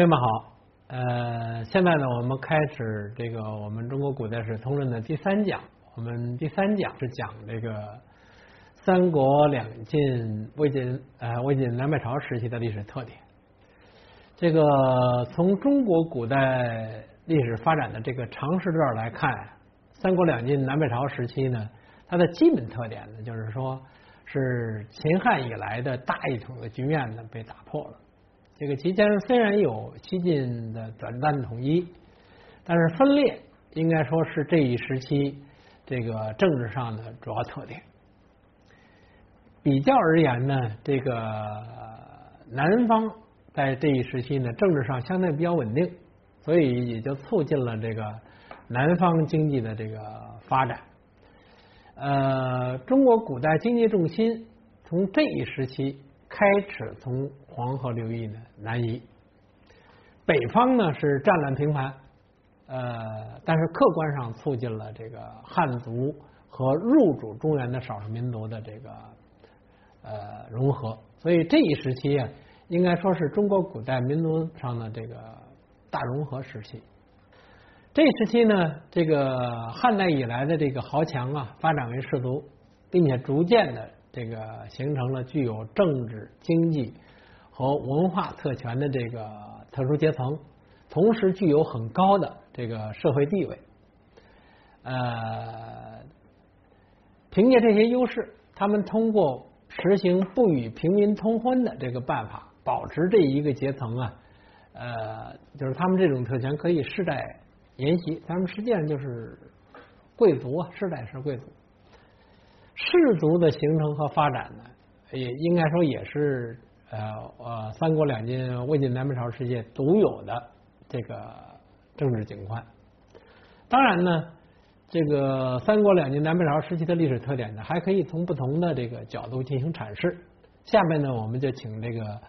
朋友们好，呃，现在呢，我们开始这个我们中国古代史通论的第三讲。我们第三讲是讲这个三国两晋、魏晋呃魏晋南北朝时期的历史特点。这个从中国古代历史发展的这个长时段来看，三国两晋南北朝时期呢，它的基本特点呢，就是说是秦汉以来的大一统的局面呢被打破了。这个期间虽然有西晋的短暂统一，但是分裂应该说是这一时期这个政治上的主要特点。比较而言呢，这个南方在这一时期呢政治上相对比较稳定，所以也就促进了这个南方经济的这个发展。呃，中国古代经济重心从这一时期。开始从黄河流域呢南移，北方呢是战乱频繁，呃，但是客观上促进了这个汉族和入主中原的少数民族的这个呃融合，所以这一时期啊，应该说是中国古代民族上的这个大融合时期。这一时期呢，这个汉代以来的这个豪强啊，发展为士族，并且逐渐的。这个形成了具有政治、经济和文化特权的这个特殊阶层，同时具有很高的这个社会地位。呃，凭借这些优势，他们通过实行不与平民通婚的这个办法，保持这一个阶层啊，呃，就是他们这种特权可以世代沿袭。他们实际上就是贵族啊，世代是贵族。氏族的形成和发展呢，也应该说也是呃呃三国两晋魏晋南北朝世界独有的这个政治景观。当然呢，这个三国两晋南北朝时期的历史特点呢，还可以从不同的这个角度进行阐释。下面呢，我们就请这个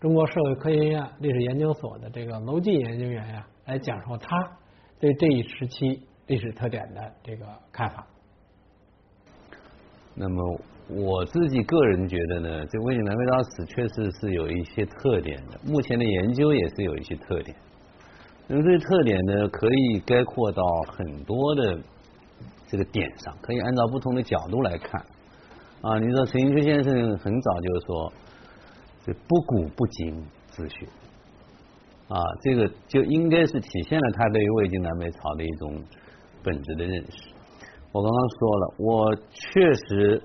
中国社会科学院历史研究所的这个娄进研究员呀，来讲说他对这一时期历史特点的这个看法。那么我自己个人觉得呢，这魏晋南北朝史确实是有一些特点的。目前的研究也是有一些特点。那么这些特点呢，可以概括到很多的这个点上，可以按照不同的角度来看。啊，你说陈寅恪先生很早就是说，这不古不今之学，啊，这个就应该是体现了他对于魏晋南北朝的一种本质的认识。我刚刚说了，我确实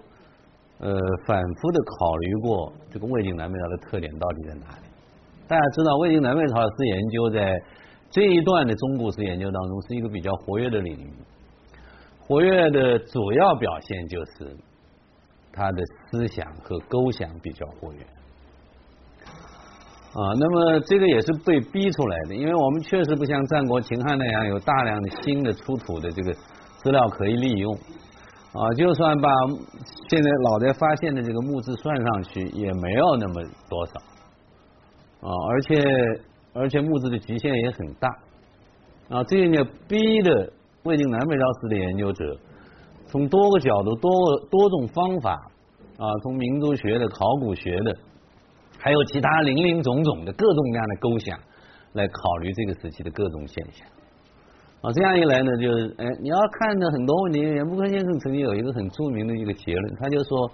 呃反复的考虑过这个魏晋南北朝的特点到底在哪里。大家知道，魏晋南北朝是研究在这一段的中古史研究当中是一个比较活跃的领域，活跃的主要表现就是他的思想和构想比较活跃。啊，那么这个也是被逼出来的，因为我们确实不像战国秦汉那样有大量的新的出土的这个。资料可以利用啊，就算把现在老在发现的这个墓志算上去，也没有那么多少啊，而且而且墓志的局限也很大啊，这个逼的魏晋南北朝史的研究者，从多个角度、多个多种方法啊，从民族学的、考古学的，还有其他林林总总的各种各样的构想，来考虑这个时期的各种现象。啊，这样一来呢，就是哎，你要看的很多问题，严复坤先生曾经有一个很著名的一个结论，他就说，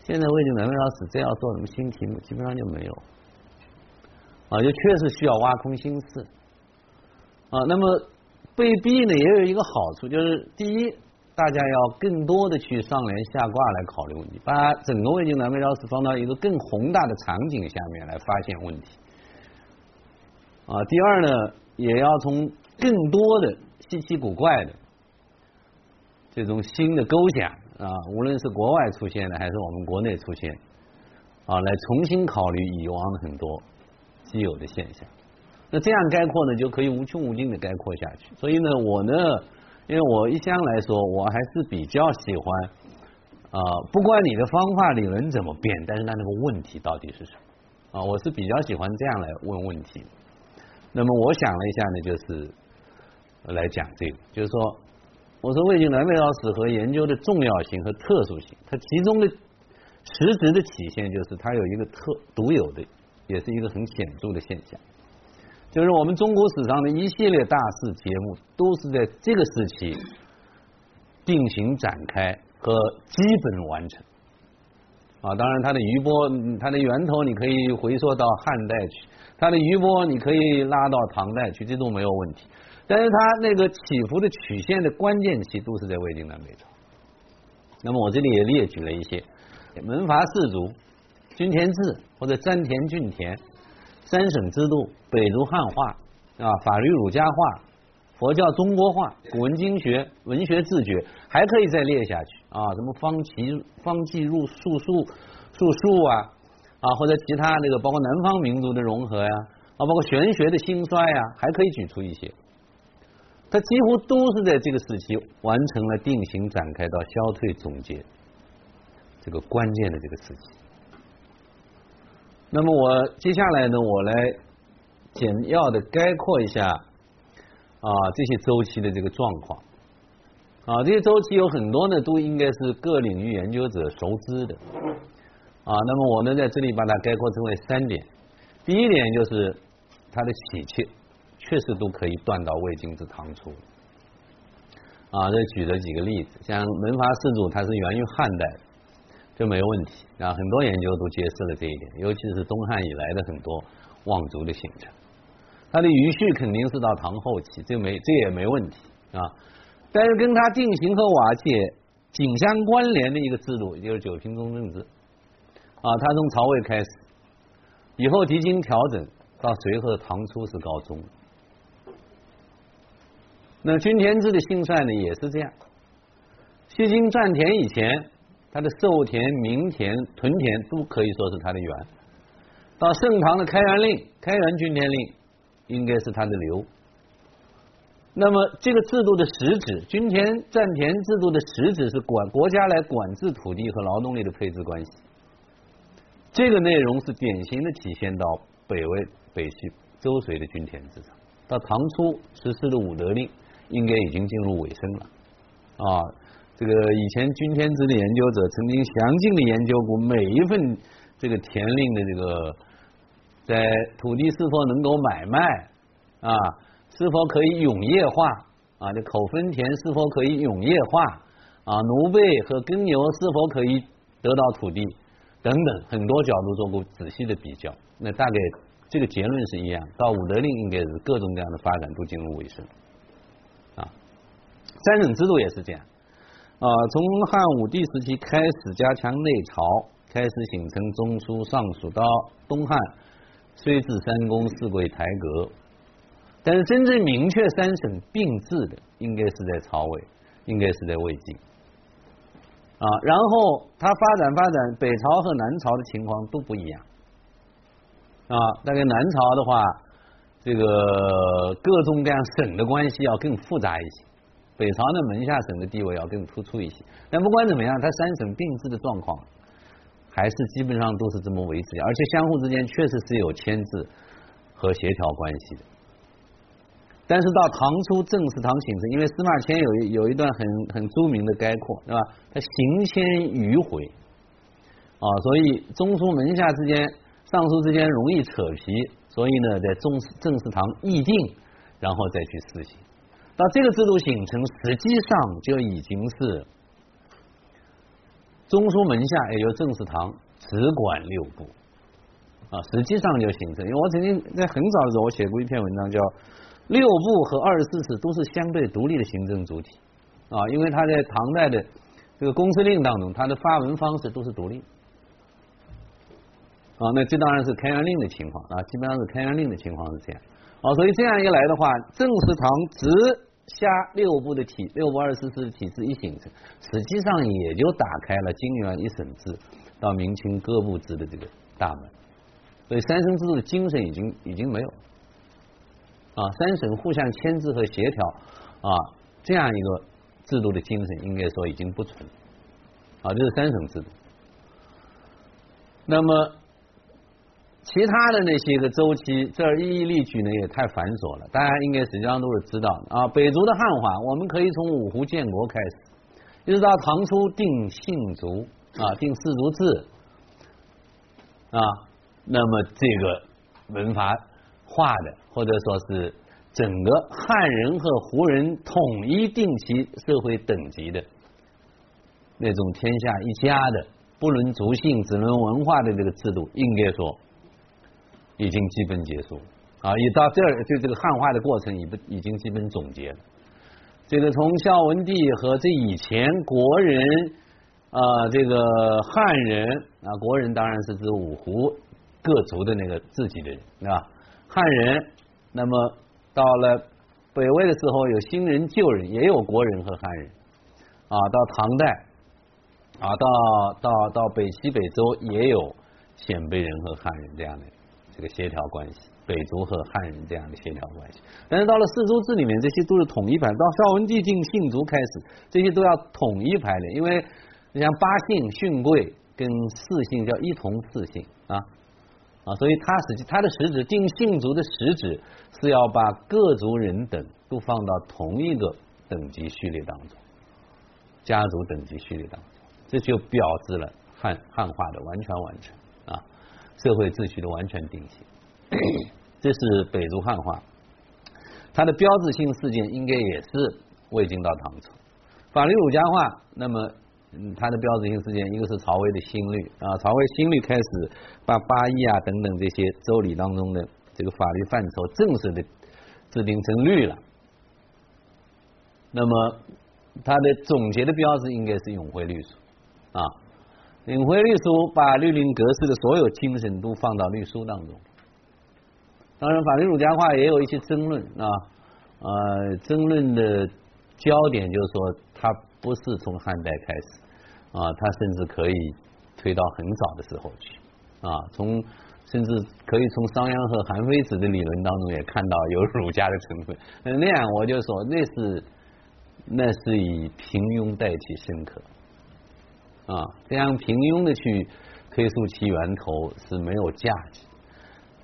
现在魏晋南北朝史这要做什么新题目，基本上就没有，啊，就确实需要挖空心思，啊，那么被逼呢，也有一个好处，就是第一，大家要更多的去上联下卦来考虑问题，把整个魏晋南北朝史放到一个更宏大的场景下面来发现问题，啊，第二呢，也要从更多的。稀奇古怪的这种新的构想啊，无论是国外出现的还是我们国内出现啊，来重新考虑以往的很多既有的现象。那这样概括呢，就可以无穷无尽的概括下去。所以呢，我呢，因为我一向来说，我还是比较喜欢啊，不管你的方法理论怎么变，但是那那个问题到底是什么啊？我是比较喜欢这样来问问题。那么我想了一下呢，就是。来讲这个，就是说，我说魏晋南北朝史和研究的重要性和特殊性，它其中的实质的体现就是它有一个特独有的，也是一个很显著的现象，就是我们中国史上的一系列大事节目，都是在这个时期定型展开和基本完成。啊，当然它的余波，它的源头你可以回溯到汉代去，它的余波你可以拉到唐代去，这都没有问题。但是它那个起伏的曲线的关键期都是在魏晋南北朝。那么我这里也列举了一些门阀士族、均田制或者詹田郡田、三省制度、北族汉化啊、法律儒家化、佛教中国化、古文经学、文学自觉，还可以再列下去啊，什么方齐方济入术数术数啊啊，或者其他那个包括南方民族的融合呀啊，包括玄学的兴衰呀，还可以举出一些。它几乎都是在这个时期完成了定型展开到消退总结这个关键的这个时期。那么我接下来呢，我来简要的概括一下啊这些周期的这个状况啊这些周期有很多呢，都应该是各领域研究者熟知的啊。那么我呢在这里把它概括成为三点，第一点就是它的喜气。确实都可以断到魏晋至唐初啊！这举了几个例子，像门阀士族，它是源于汉代，这没问题啊。很多研究都揭示了这一点，尤其是东汉以来的很多望族的形成，它的余序肯定是到唐后期，这没这也没问题啊。但是跟它定型和瓦解紧相关联的一个制度，就是九品中正制啊，它从曹魏开始，以后几经调整，到随后的唐初是高宗。那均田制的兴衰呢，也是这样。西京占田以前，它的授田、民田、屯田都可以说是它的源。到盛唐的开元令、开元均田令，应该是它的流。那么这个制度的实质，均田占田制度的实质是管国家来管制土地和劳动力的配置关系。这个内容是典型的体现到北魏、北齐、周隋的均田制上。到唐初实施的武德令。应该已经进入尾声了啊！这个以前均田制的研究者曾经详尽的研究过每一份这个田令的这个在土地是否能够买卖啊，是否可以永业化啊？这口分田是否可以永业化啊？奴婢和耕牛是否可以得到土地等等，很多角度做过仔细的比较。那大概这个结论是一样，到武德令应该是各种各样的发展都进入尾声。三省制度也是这样啊，从汉武帝时期开始加强内朝，开始形成中书、尚书，到东汉虽至三公四贵台阁，但是真正明确三省并治的，应该是在曹魏，应该是在魏晋啊。然后它发展发展，北朝和南朝的情况都不一样啊。大概南朝的话，这个各种各样省的关系要更复杂一些。北朝的门下省的地位要更突出一些，但不管怎么样，它三省并治的状况还是基本上都是这么维持，而且相互之间确实是有牵制和协调关系的。但是到唐初正式唐形成，因为司马迁有有一段很很著名的概括，是吧？他行迁迂回啊，所以中书门下之间、尚书之间容易扯皮，所以呢，在中正式堂议定，然后再去施行。那这个制度形成，实际上就已经是中书门下，也就是正式堂只管六部啊，实际上就形成。因为我曾经在很早的时候，我写过一篇文章，叫六部和二十四史都是相对独立的行政主体啊，因为他在唐代的这个公司令当中，他的发文方式都是独立啊。那这当然是开元令的情况啊，基本上是开元令的情况是这样啊，所以这样一来的话，正式堂只下六部的体六部二十四的体制一形成，实际上也就打开了金元一省制到明清各部制的这个大门，所以三省制度的精神已经已经没有了啊，三省互相牵制和协调啊这样一个制度的精神应该说已经不存啊，这是三省制度。那么。其他的那些个周期，这儿一一例举呢，也太繁琐了。大家应该实际上都是知道的啊。北族的汉化，我们可以从五胡建国开始，一直到唐初定姓族啊，定氏族制啊。那么这个文法化的或者说是整个汉人和胡人统一定其社会等级的那种天下一家的不论族姓只论文化的这个制度，应该说已经基本结束啊！一到这儿，就这个汉化的过程已不已经基本总结了。这个从孝文帝和这以前国人啊，这个汉人啊，国人当然是指五胡各族的那个自己的人啊，汉人。那么到了北魏的时候，有新人旧人，也有国人和汉人啊。到唐代啊，到到到北西北周也有鲜卑人和汉人这样的这个协调关系，北族和汉人这样的协调关系。但是到了四族制里面，这些都是统一排。到邵文帝定姓族开始，这些都要统一排列，因为你像八姓训贵跟四姓叫一同四姓啊。啊，所以它实际它的实质定姓族的实质是要把各族人等都放到同一个等级序列当中，家族等级序列当中，这就标志了汉汉化的完全完成，社会秩序的完全定型。这是北族汉化，它的标志性事件应该也是魏晋到唐朝，法律儒家化，那么。嗯，它的标志性事件，一个是曹魏的新律啊，曹魏新律开始把八义啊等等这些周礼当中的这个法律范畴正式的制定成律了。那么它的总结的标志应该是永徽律书啊，永徽律书把律令格式的所有精神都放到律书当中。当然，法律儒家化也有一些争论啊，呃，争论的焦点就是说它不是从汉代开始。啊，他甚至可以推到很早的时候去啊，从甚至可以从商鞅和韩非子的理论当中也看到有儒家的成分。那样我就说，那是那是以平庸代替深刻啊，这样平庸的去推溯其源头是没有价值。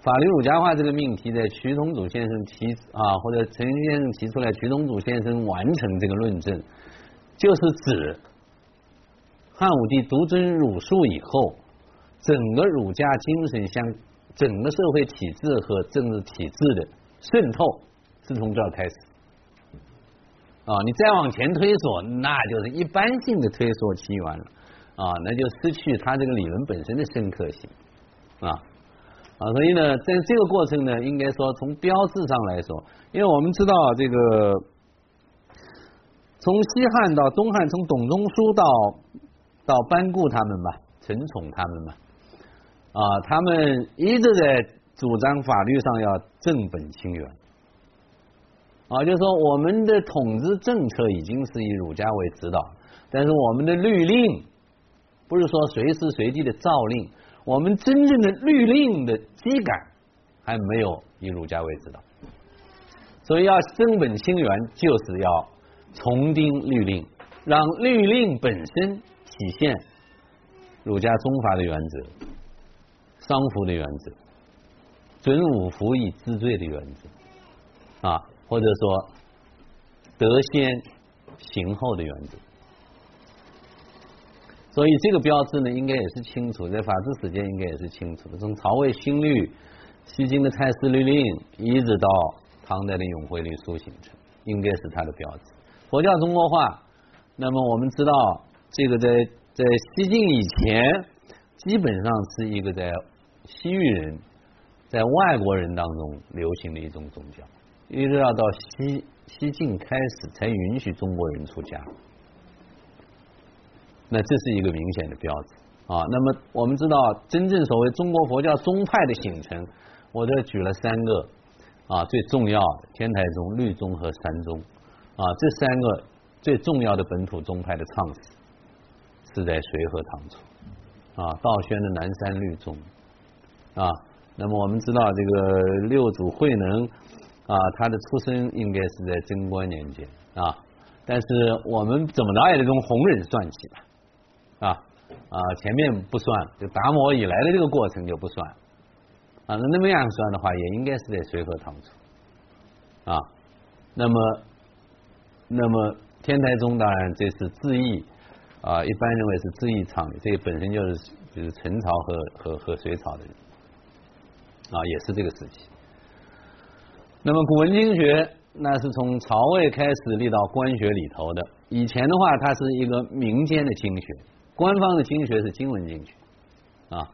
法律儒家化这个命题，在徐同祖先生提啊，或者陈先生提出来，徐同祖先生完成这个论证，就是指。汉武帝独尊儒术以后，整个儒家精神向整个社会体制和政治体制的渗透是从这儿开始。啊，你再往前推索，那就是一般性的推索起源了。啊，那就失去他这个理论本身的深刻性。啊啊，所以呢，在这个过程呢，应该说从标志上来说，因为我们知道这个从西汉到东汉，从董仲舒到到班固他们吧，陈宠他们吧，啊，他们一直在主张法律上要正本清源，啊，就是说我们的统治政策已经是以儒家为指导，但是我们的律令不是说随时随地的诏令，我们真正的律令的基感还没有以儒家为指导，所以要正本清源，就是要重定律令，让律令本身。体现儒家宗法的原则，丧服的原则，准五服以治罪的原则啊，或者说德先行后的原则。所以这个标志呢，应该也是清楚，在法治史界应该也是清楚的。从曹魏新律、西晋的太师律令，一直到唐代的永徽律书形成，应该是它的标志。佛教中国化，那么我们知道。这个在在西晋以前，基本上是一个在西域人、在外国人当中流行的一种宗教，一直要到西西晋开始才允许中国人出家。那这是一个明显的标志啊。那么我们知道，真正所谓中国佛教宗派的形成，我这举了三个啊最重要的天台宗、律宗和禅宗啊这三个最重要的本土宗派的创始。是在随和唐初啊，道宣的南山律宗啊。那么我们知道这个六祖慧能啊，他的出生应该是在贞观年间啊。但是我们怎么着也得从弘忍算起吧啊，前面不算，就达摩以来的这个过程就不算啊。那那么样算的话，也应该是在隋和唐初啊。那么那么天台宗当然这是自意。啊，一般认为是自意唱的，这本身就是就是陈朝和和和隋朝的人，啊，也是这个时期。那么古文经学那是从曹魏开始立到官学里头的。以前的话，它是一个民间的经学，官方的经学是经文经学啊。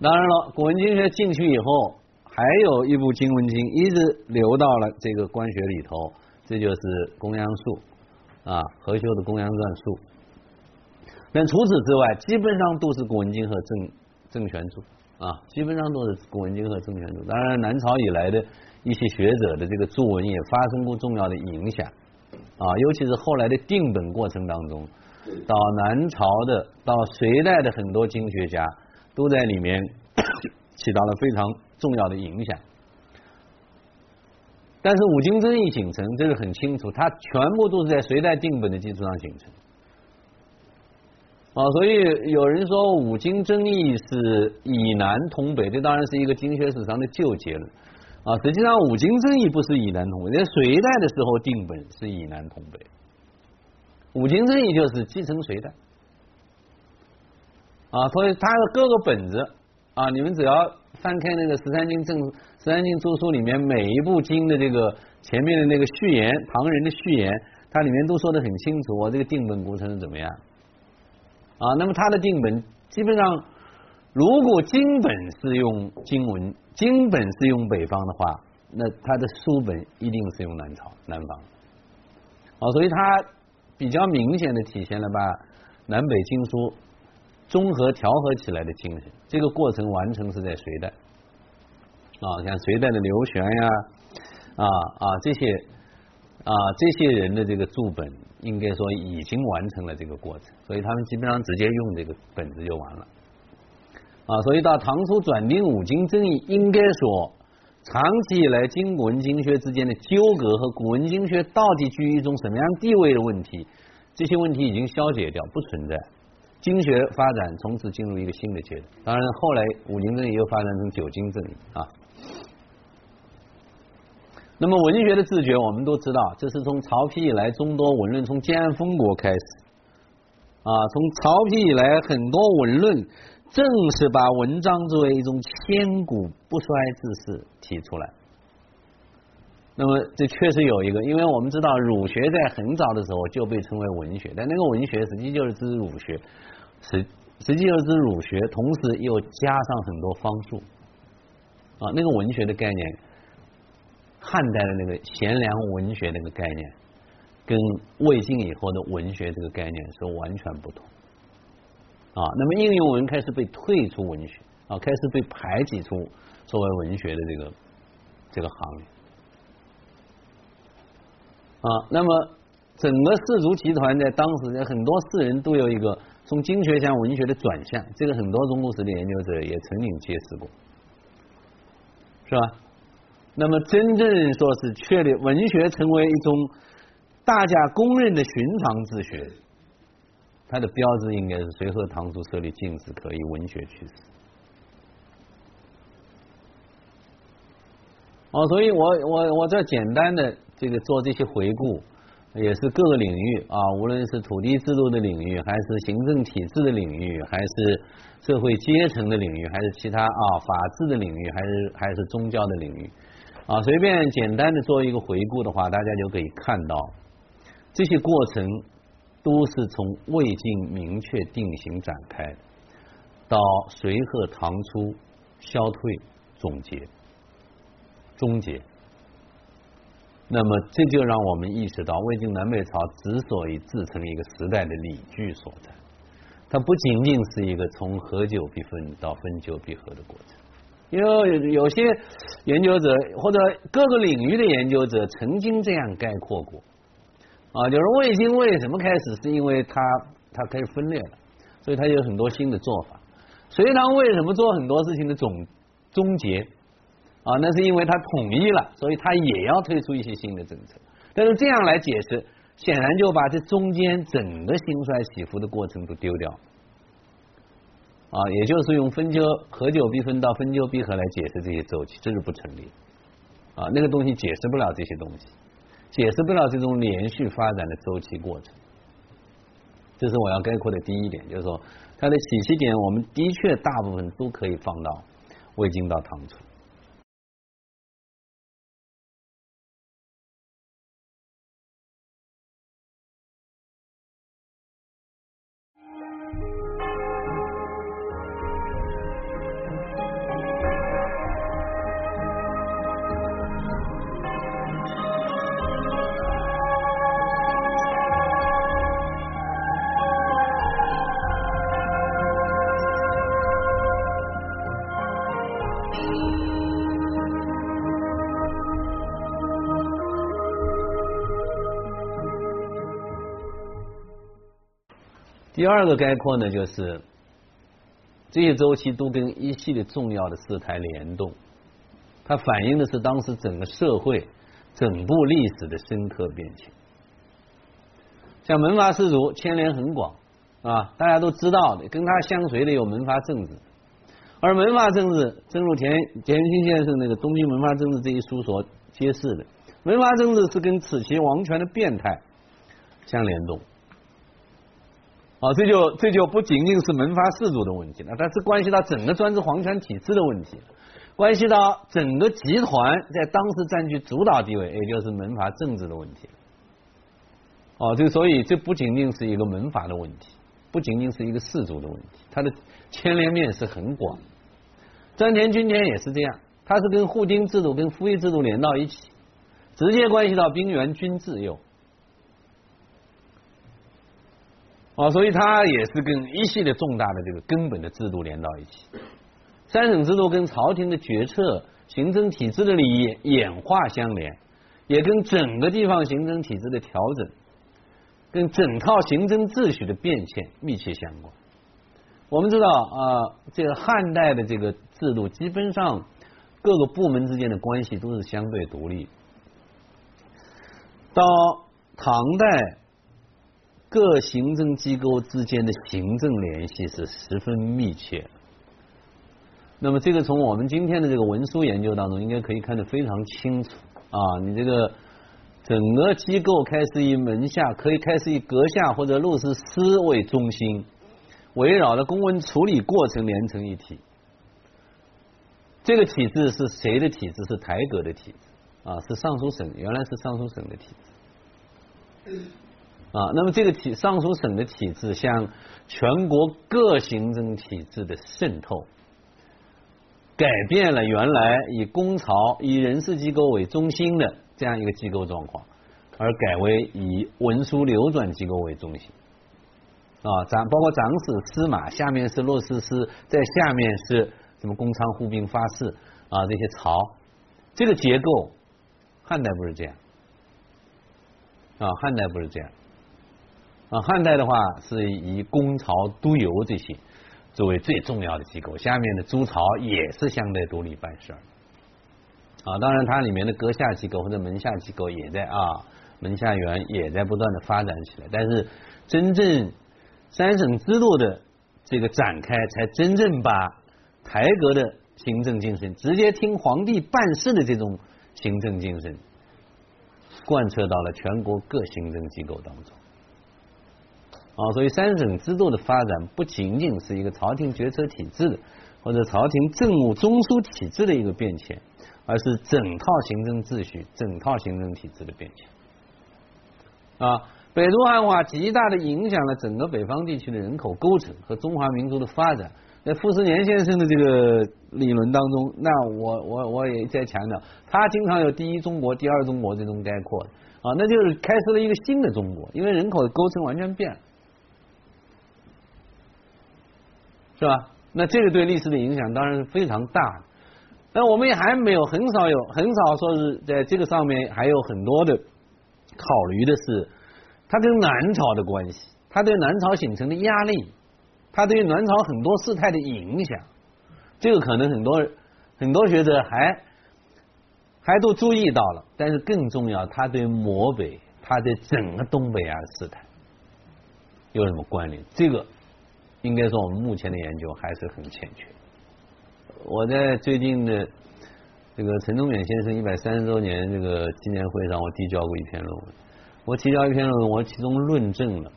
当然了，古文经学进去以后，还有一部经文经一直留到了这个官学里头，这就是《公羊术》啊，何修的《公羊传术》。但除此之外，基本上都是古文经和正正玄注啊，基本上都是古文经和正玄注。当然，南朝以来的一些学者的这个注文也发生过重要的影响啊，尤其是后来的定本过程当中，到南朝的到隋代的很多经学家都在里面 起到了非常重要的影响。但是五经争议形成，这个很清楚，它全部都是在隋代定本的基础上形成。啊，所以有人说五经争议是以南通北，这当然是一个经学史上的旧结论。啊，实际上五经争议不是以南通北，在隋代的时候定本是以南通北，五经正义就是继承隋代。啊，所以他的各个本子啊，你们只要翻开那个十三经正十三经注疏里面每一部经的这个前面的那个序言，唐人的序言，它里面都说的很清楚，我这个定本过程是怎么样。啊，那么它的定本基本上，如果经本是用经文，经本是用北方的话，那它的书本一定是用南朝南方。啊，所以他比较明显的体现了把南北经书综合调和起来的精神。这个过程完成是在隋代。啊，像隋代的刘玄呀，啊啊这些啊这些人的这个注本。应该说已经完成了这个过程，所以他们基本上直接用这个本子就完了啊。所以到唐初转定五经争议，应该说长期以来经古文经学之间的纠葛和古文经学到底居于一种什么样地位的问题，这些问题已经消解掉，不存在。经学发展从此进入一个新的阶段。当然后来五经争议又发展成九经争议啊。那么文学的自觉，我们都知道，这是从曹丕以来众多文论从建安封国开始啊，从曹丕以来很多文论正是把文章作为一种千古不衰之事提出来。那么这确实有一个，因为我们知道儒学在很早的时候就被称为文学，但那个文学实际就是指儒学，实实际就是指儒学，同时又加上很多方术啊，那个文学的概念。汉代的那个贤良文学那个概念，跟魏晋以后的文学这个概念是完全不同啊。那么应用文开始被退出文学啊，开始被排挤出作为文学的这个这个行业啊。那么整个士族集团在当时，很多士人都有一个从经学向文学的转向，这个很多中国史的研究者也曾经揭示过，是吧？那么，真正说是确立文学成为一种大家公认的寻常之学，它的标志应该是随和唐初设立禁止可以文学取士。哦，所以我我我这简单的这个做这些回顾，也是各个领域啊，无论是土地制度的领域，还是行政体制的领域，还是社会阶层的领域，还是其他啊法治的领域，还是还是宗教的领域。啊，随便简单的做一个回顾的话，大家就可以看到，这些过程都是从魏晋明确定型展开，到隋和唐初消退总结终结。那么这就让我们意识到，魏晋南北朝之所以自成一个时代的理据所在，它不仅仅是一个从合久必分到分久必合的过程。因为有些研究者或者各个领域的研究者曾经这样概括过啊，就是魏晋为什么开始，是因为它它开始分裂了，所以它有很多新的做法。隋唐为什么做很多事情的总终结啊？那是因为它统一了，所以它也要推出一些新的政策。但是这样来解释，显然就把这中间整个兴衰起伏的过程都丢掉。啊，也就是用分久合久必分到分久必合来解释这些周期，这是不成立。啊，那个东西解释不了这些东西，解释不了这种连续发展的周期过程。这是我要概括的第一点，就是说它的起起点，我们的确大部分都可以放到魏晋到唐初。第二个概括呢，就是这些周期都跟一系列重要的事态联动，它反映的是当时整个社会、整部历史的深刻变迁。像门阀士族牵连很广啊，大家都知道的，跟他相随的有门阀政治，而门阀政治，正如田田心先生那个《东京门阀政治》这一书所揭示的，门阀政治是跟此其王权的变态相联动。啊，这就这就不仅仅是门阀士族的问题了，它是关系到整个专制皇权体制的问题，关系到整个集团在当时占据主导地位，也就是门阀政治的问题。哦，这所以这不仅仅是一个门阀的问题，不仅仅是一个氏族的问题，它的牵连面是很广。詹田军田也是这样，它是跟户丁制度、跟服役制度连到一起，直接关系到兵员军自幼。啊，所以它也是跟一系列重大的这个根本的制度连到一起。三省制度跟朝廷的决策、行政体制的礼仪演化相连，也跟整个地方行政体制的调整。跟整套行政秩序的变迁密切相关。我们知道啊，这个汉代的这个制度，基本上各个部门之间的关系都是相对独立。到唐代，各行政机构之间的行政联系是十分密切。那么，这个从我们今天的这个文书研究当中，应该可以看得非常清楚啊。你这个。整个机构开始以门下，可以开始以阁下或者录事司为中心，围绕着公文处理过程连成一体。这个体制是谁的体制？是台阁的体制啊，是尚书省，原来是尚书省的体制啊。那么这个体尚书省的体制向全国各行政体制的渗透，改变了原来以公朝、以人事机构为中心的。这样一个机构状况，而改为以文书流转机构为中心啊，长包括长史、司马，下面是洛司司，在下面是什么公仓护兵发誓啊这些朝，这个结构汉代不是这样啊，汉代不是这样啊，汉代的话是以公朝督邮这些作为最重要的机构，下面的诸朝也是相对独立办事儿。啊，当然，它里面的阁下机构或者门下机构也在啊，门下员也在不断的发展起来。但是，真正三省制度的这个展开，才真正把台阁的行政精神，直接听皇帝办事的这种行政精神，贯彻到了全国各行政机构当中。啊，所以三省制度的发展，不仅仅是一个朝廷决策体制的，或者朝廷政务中枢体制的一个变迁。而是整套行政秩序、整套行政体制的变迁啊！北都汉化极大的影响了整个北方地区的人口构成和中华民族的发展。在傅斯年先生的这个理论当中，那我我我也在强调，他经常有第一中国、第二中国这种概括啊，那就是开设了一个新的中国，因为人口的构成完全变了，是吧？那这个对历史的影响当然是非常大的。那我们也还没有很少有很少说是在这个上面还有很多的考虑的是，它跟南朝的关系，它对南朝形成的压力，它对南朝很多事态的影响，这个可能很多很多学者还还都注意到了，但是更重要，它对漠北，它对整个东北亚的事态有什么关联？这个应该说我们目前的研究还是很欠缺。我在最近的这个陈忠远先生一百三十周年这个纪念会上，我递交过一篇论文。我提交一篇论文，我其中论证了，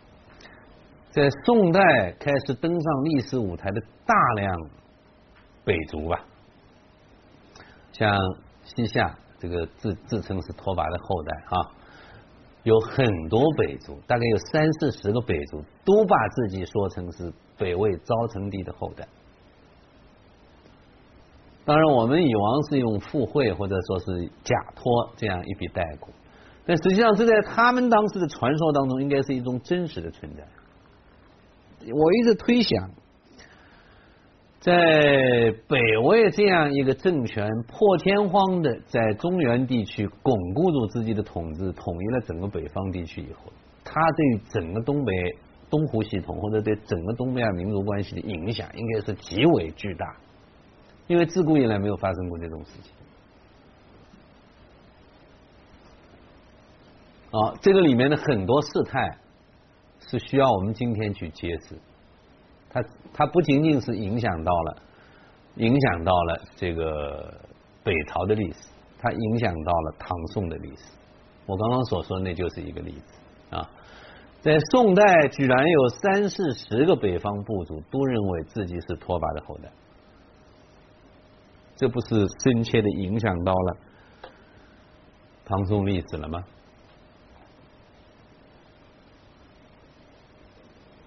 在宋代开始登上历史舞台的大量北族吧，像西夏这个自自称是拓跋的后代啊，有很多北族，大概有三四十个北族，都把自己说成是北魏昭成帝的后代。当然，我们以往是用附会或者说是假托这样一笔带过，但实际上这在他们当时的传说当中，应该是一种真实的存在。我一直推想，在北魏这样一个政权破天荒的在中原地区巩固住自己的统治，统一了整个北方地区以后，他对整个东北东湖系统或者对整个东北亚民族关系的影响，应该是极为巨大，因为自古以来没有发生过这种事情。啊，这个里面的很多事态是需要我们今天去揭示。它它不仅仅是影响到了影响到了这个北朝的历史，它影响到了唐宋的历史。我刚刚所说那就是一个例子啊。在宋代，居然有三四十个北方部族都认为自己是拓跋的后代，这不是深切的影响到了唐宋历史了吗？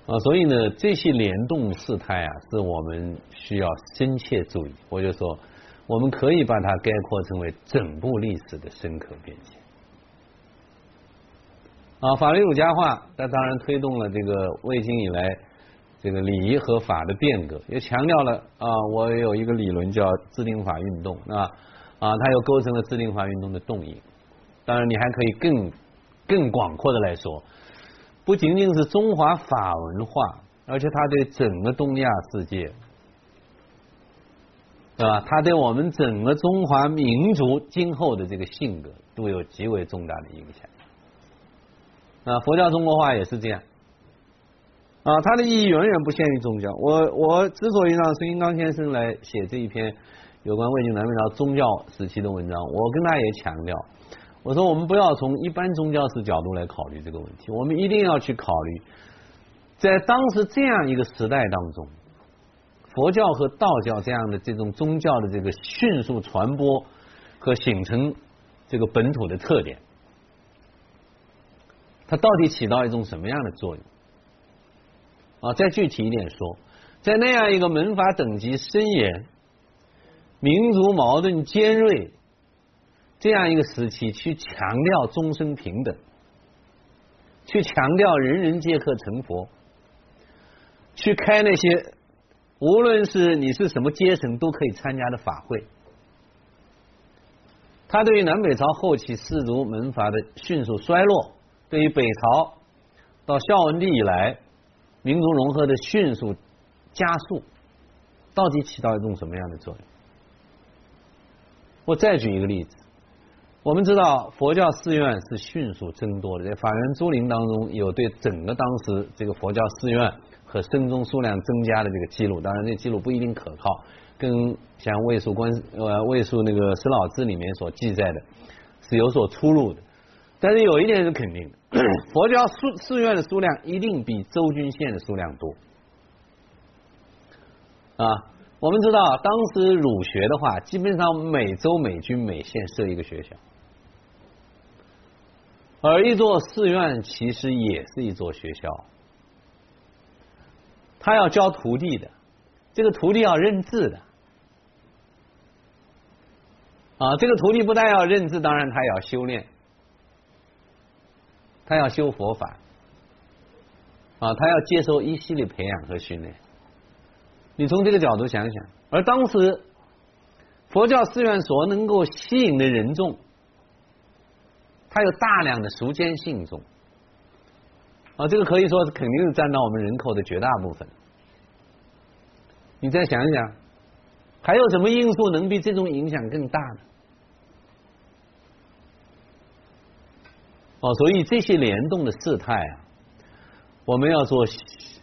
啊，所以呢，这些联动事态啊，是我们需要深切注意。我就说，我们可以把它概括成为整部历史的深刻变迁。啊，法律儒家化，那当然推动了这个魏晋以来这个礼仪和法的变革，也强调了啊，我有一个理论叫制定法运动，啊啊，它又构成了制定法运动的动因。当然，你还可以更更广阔的来说。不仅仅是中华法文化，而且它对整个东亚世界，对吧？它对我们整个中华民族今后的这个性格都有极为重大的影响。啊，佛教中国化也是这样。啊，它的意义远远不限于宗教。我我之所以让孙英刚先生来写这一篇有关魏晋南北朝宗教时期的文章，我跟他也强调。我说，我们不要从一般宗教史角度来考虑这个问题，我们一定要去考虑，在当时这样一个时代当中，佛教和道教这样的这种宗教的这个迅速传播和形成这个本土的特点，它到底起到一种什么样的作用？啊，再具体一点说，在那样一个门阀等级森严、民族矛盾尖锐。这样一个时期，去强调终身平等，去强调人人皆可成佛，去开那些无论是你是什么阶层都可以参加的法会。他对于南北朝后期士族门阀的迅速衰落，对于北朝到孝文帝以来民族融合的迅速加速，到底起到一种什么样的作用？我再举一个例子。我们知道佛教寺院是迅速增多的，在法源珠林当中有对整个当时这个佛教寺院和僧宗数量增加的这个记录，当然这记录不一定可靠，跟像《魏书观》呃《魏书那个史老志》里面所记载的是有所出入的。但是有一点是肯定的，佛教寺寺院的数量一定比州郡县的数量多啊。我们知道当时儒学的话，基本上每州每郡每县设一个学校。而一座寺院其实也是一座学校，他要教徒弟的，这个徒弟要认字的，啊，这个徒弟不但要认字，当然他也要修炼，他要修佛法，啊，他要接受一系列培养和训练。你从这个角度想想，而当时佛教寺院所能够吸引的人众。它有大量的熟间信众啊，这个可以说是肯定是占到我们人口的绝大部分。你再想一想，还有什么因素能比这种影响更大呢？哦，所以这些联动的事态啊，我们要做，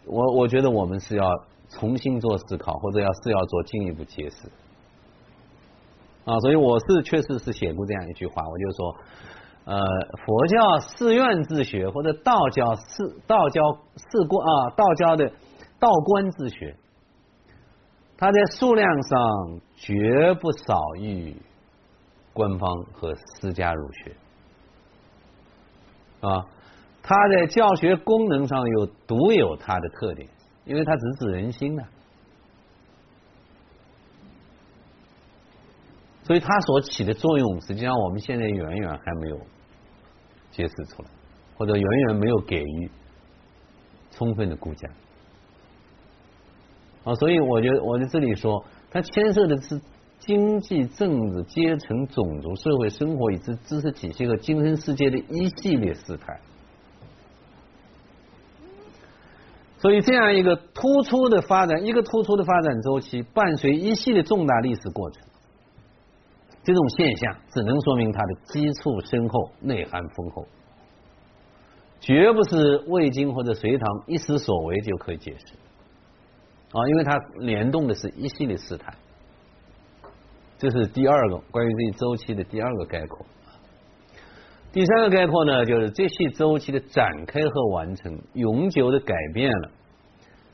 我我觉得我们是要重新做思考，或者要是要做进一步解释啊。所以我是确实是写过这样一句话，我就说。呃，佛教寺院自学或者道教寺道教寺观啊，道教的道观自学，它在数量上绝不少于官方和私家儒学啊。它在教学功能上有独有它的特点，因为它直指人心啊，所以它所起的作用，实际上我们现在远远还没有。揭示出来，或者远远没有给予充分的估价啊，所以我觉得我在这里说，它牵涉的是经济、政治、阶层、种族、社会生活以及知识体系和精神世界的一系列事态。所以这样一个突出的发展，一个突出的发展周期，伴随一系列重大历史过程，这种现象只能说明它的基础深厚、内涵丰厚，绝不是魏晋或者隋唐一时所为就可以解释啊，因为它联动的是一系列事态。这是第二个关于这一周期的第二个概括。第三个概括呢，就是这些周期的展开和完成，永久的改变了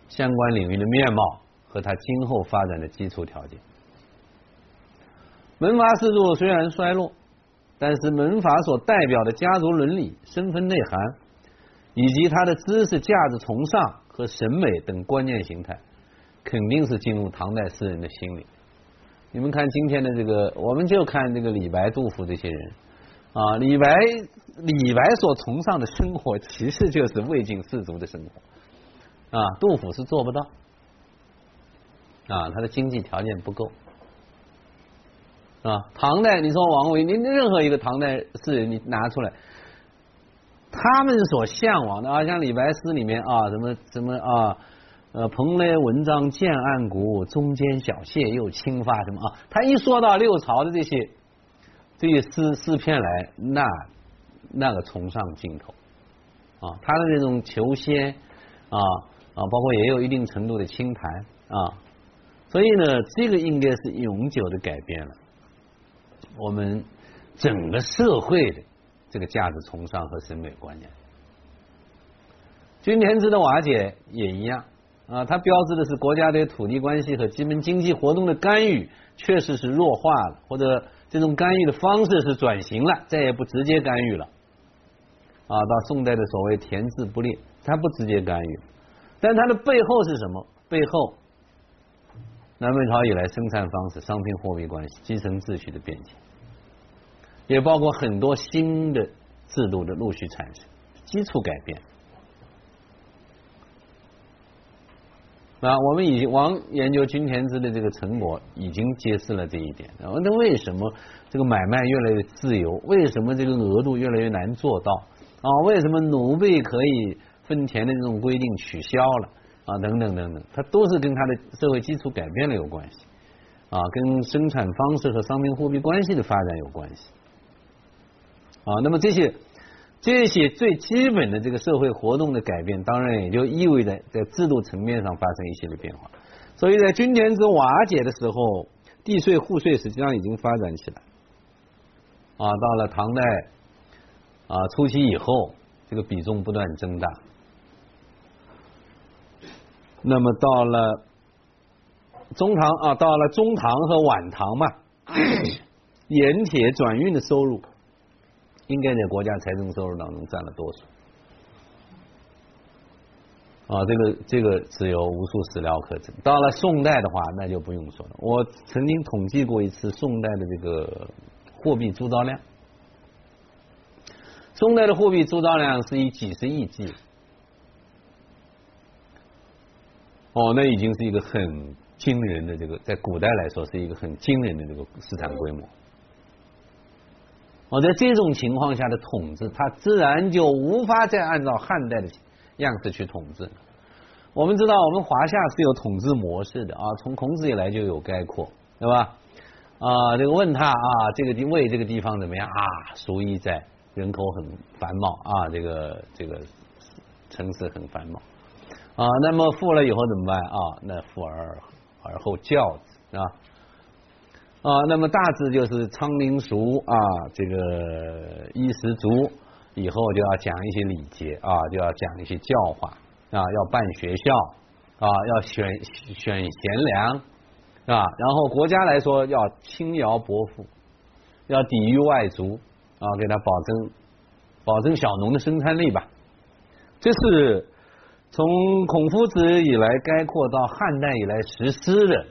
相关领域的面貌和它今后发展的基础条件。门阀制度虽然衰落，但是门阀所代表的家族伦理、身份内涵，以及他的知识价值崇尚和审美等观念形态，肯定是进入唐代诗人的心里。你们看今天的这个，我们就看这个李白、杜甫这些人啊。李白，李白所崇尚的生活，其实就是魏晋士族的生活啊。杜甫是做不到啊，他的经济条件不够啊。唐代，你说王维，您任何一个唐代诗人，你拿出来，他们所向往的啊，像李白诗里面啊，什么什么啊。呃，蓬莱文章建安骨，中间小谢又清发什么啊？他一说到六朝的这些这些诗诗篇来，那那个崇尚劲头啊，他的那种求仙啊啊，包括也有一定程度的清谈啊，所以呢，这个应该是永久的改变了我们整个社会的这个价值崇尚和审美观念。均田制的瓦解也一样。啊，它标志的是国家对土地关系和基本经济活动的干预确实是弱化了，或者这种干预的方式是转型了，再也不直接干预了。啊，到宋代的所谓田字不列，它不直接干预，但它的背后是什么？背后，南北朝以来生产方式、商品货币关系、基层秩序的变迁，也包括很多新的制度的陆续产生，基础改变。啊，我们已经王研究均田制的这个成果已经揭示了这一点。那为什么这个买卖越来越自由？为什么这个额度越来越难做到？啊，为什么奴婢可以分田的这种规定取消了？啊，等等等等，它都是跟它的社会基础改变了有关系。啊，跟生产方式和商品货币关系的发展有关系。啊，那么这些。这些最基本的这个社会活动的改变，当然也就意味着在制度层面上发生一些的变化。所以在均田制瓦解的时候，地税户税实际上已经发展起来。啊，到了唐代啊初期以后，这个比重不断增大。那么到了中唐啊，到了中唐和晚唐嘛，盐铁转运的收入。应该在国家财政收入当中占了多数啊，这个这个是有无数史料可证。到了宋代的话，那就不用说了。我曾经统计过一次宋代的这个货币铸造量，宋代的货币铸造量是以几十亿计。哦，那已经是一个很惊人的这个，在古代来说是一个很惊人的这个市场规模。我，在这种情况下的统治，他自然就无法再按照汉代的样子去统治。我们知道，我们华夏是有统治模式的啊，从孔子以来就有概括，对吧？啊，这个问他啊，这个地魏这个地方怎么样啊？属邑在，人口很繁茂啊，这个这个城市很繁茂啊。那么富了以后怎么办啊？那富而而后教子啊。啊，那么大致就是昌宁熟啊，这个衣食足，以后就要讲一些礼节啊，就要讲一些教化啊，要办学校啊，要选选贤良啊，然后国家来说要轻徭薄赋，要抵御外族啊，给他保证保证小农的生产力吧。这是从孔夫子以来概括到汉代以来实施的。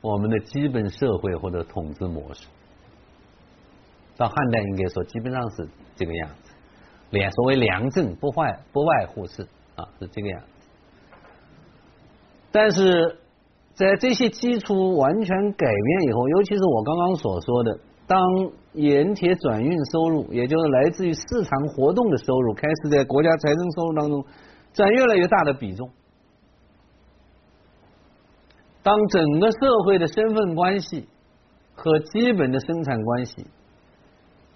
我们的基本社会或者统治模式，到汉代应该说基本上是这个样子。良所谓良政不坏不外乎是啊是这个样子。但是在这些基础完全改变以后，尤其是我刚刚所说的，当盐铁转运收入，也就是来自于市场活动的收入，开始在国家财政收入当中占越来越大的比重。当整个社会的身份关系和基本的生产关系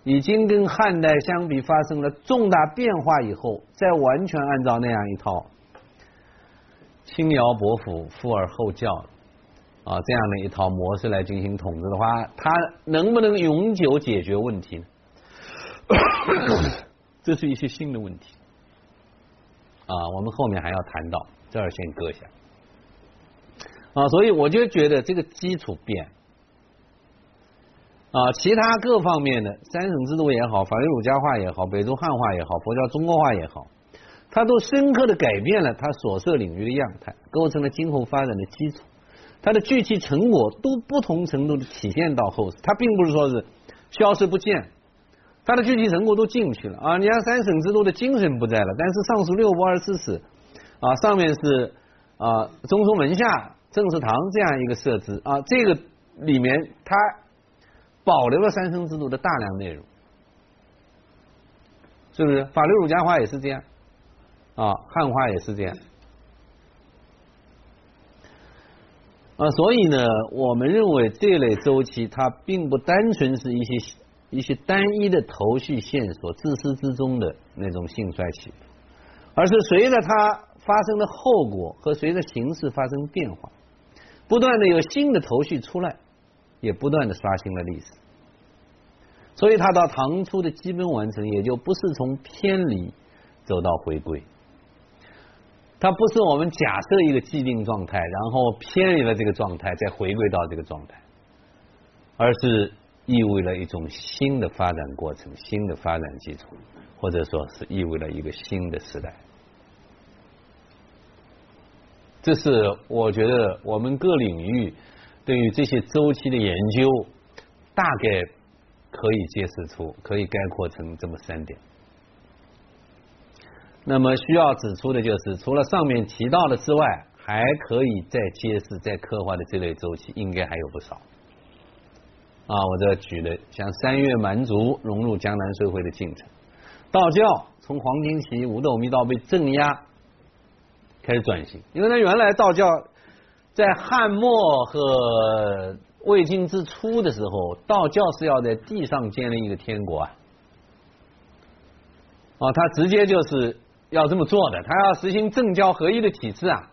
已经跟汉代相比发生了重大变化以后，再完全按照那样一套轻徭薄赋、富而后教啊这样的一套模式来进行统治的话，它能不能永久解决问题呢？这是一些新的问题啊，我们后面还要谈到，这儿先搁下啊，所以我就觉得这个基础变。啊，其他各方面的三省制度也好，法律儒家化也好，北周汉化也好，佛教中国化也好，它都深刻的改变了它所涉领域的样态，构成了今后发展的基础。它的具体成果都不同程度的体现到后世，它并不是说是消失不见，它的具体成果都进去了啊。你看三省制度的精神不在了，但是上述六部二十四史啊，上面是啊中书门下政事堂这样一个设置啊，这个里面它。保留了三生制度的大量内容，是不是？法律儒家化也是这样，啊，汉化也是这样，啊，所以呢，我们认为这类周期它并不单纯是一些一些单一的头绪线索，自始至终的那种兴衰起伏，而是随着它发生的后果和随着形势发生变化，不断的有新的头绪出来。也不断的刷新了历史，所以他到唐初的基本完成，也就不是从偏离走到回归，它不是我们假设一个既定状态，然后偏离了这个状态，再回归到这个状态，而是意味了一种新的发展过程、新的发展基础，或者说是意味了一个新的时代。这是我觉得我们各领域。对于这些周期的研究，大概可以揭示出，可以概括成这么三点。那么需要指出的就是，除了上面提到的之外，还可以再揭示、再刻画的这类周期，应该还有不少。啊，我这举的像三月蛮族融入江南社会的进程，道教从黄巾起五斗米道被镇压开始转型，因为它原来道教。在汉末和魏晋之初的时候，道教是要在地上建立一个天国啊，啊，他直接就是要这么做的，他要实行政教合一的体制啊，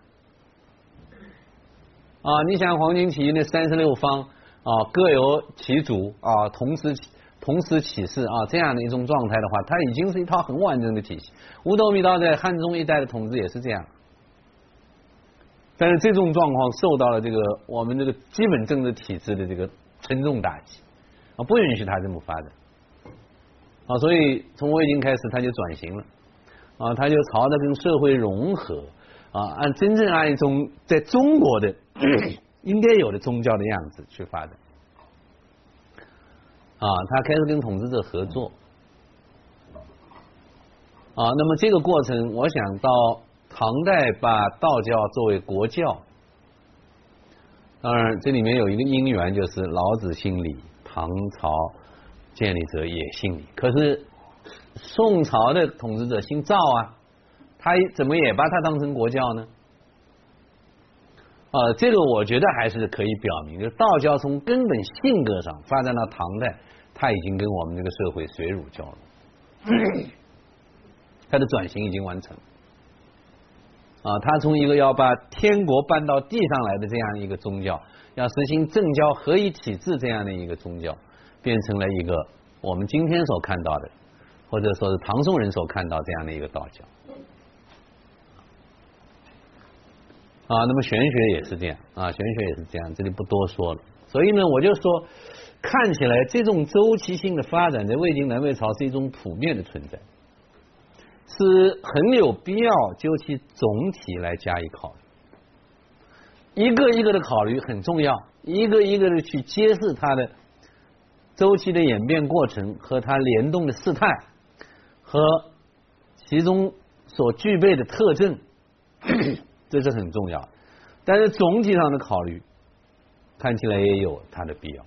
啊，你想黄巾起义那三十六方啊，各有其主啊，同时同时起事啊，这样的一种状态的话，它已经是一套很完整的体系。五斗米道在汉中一带的统治也是这样。但是这种状况受到了这个我们这个基本政治体制的这个沉重打击啊，不允许他这么发展。啊，所以从魏晋开始他就转型了。啊，他就朝着跟社会融合啊，按真正按一种在中国的 应该有的宗教的样子去发展。啊，他开始跟统治者合作。啊，那么这个过程，我想到。唐代把道教作为国教，当然这里面有一个因缘，就是老子姓李，唐朝建立者也姓李。可是宋朝的统治者姓赵啊，他怎么也把他当成国教呢？啊，这个我觉得还是可以表明，就是道教从根本性格上发展到唐代，他已经跟我们这个社会水乳交融，他的转型已经完成。啊，他从一个要把天国搬到地上来的这样一个宗教，要实行政教合一体制这样的一个宗教，变成了一个我们今天所看到的，或者说是唐宋人所看到这样的一个道教。啊，那么玄学也是这样啊，玄学也是这样，这里不多说了。所以呢，我就说，看起来这种周期性的发展在魏晋南北朝是一种普遍的存在。是很有必要就其总体来加以考虑，一个一个的考虑很重要，一个一个的去揭示它的周期的演变过程和它联动的事态和其中所具备的特征，这是很重要。但是总体上的考虑看起来也有它的必要。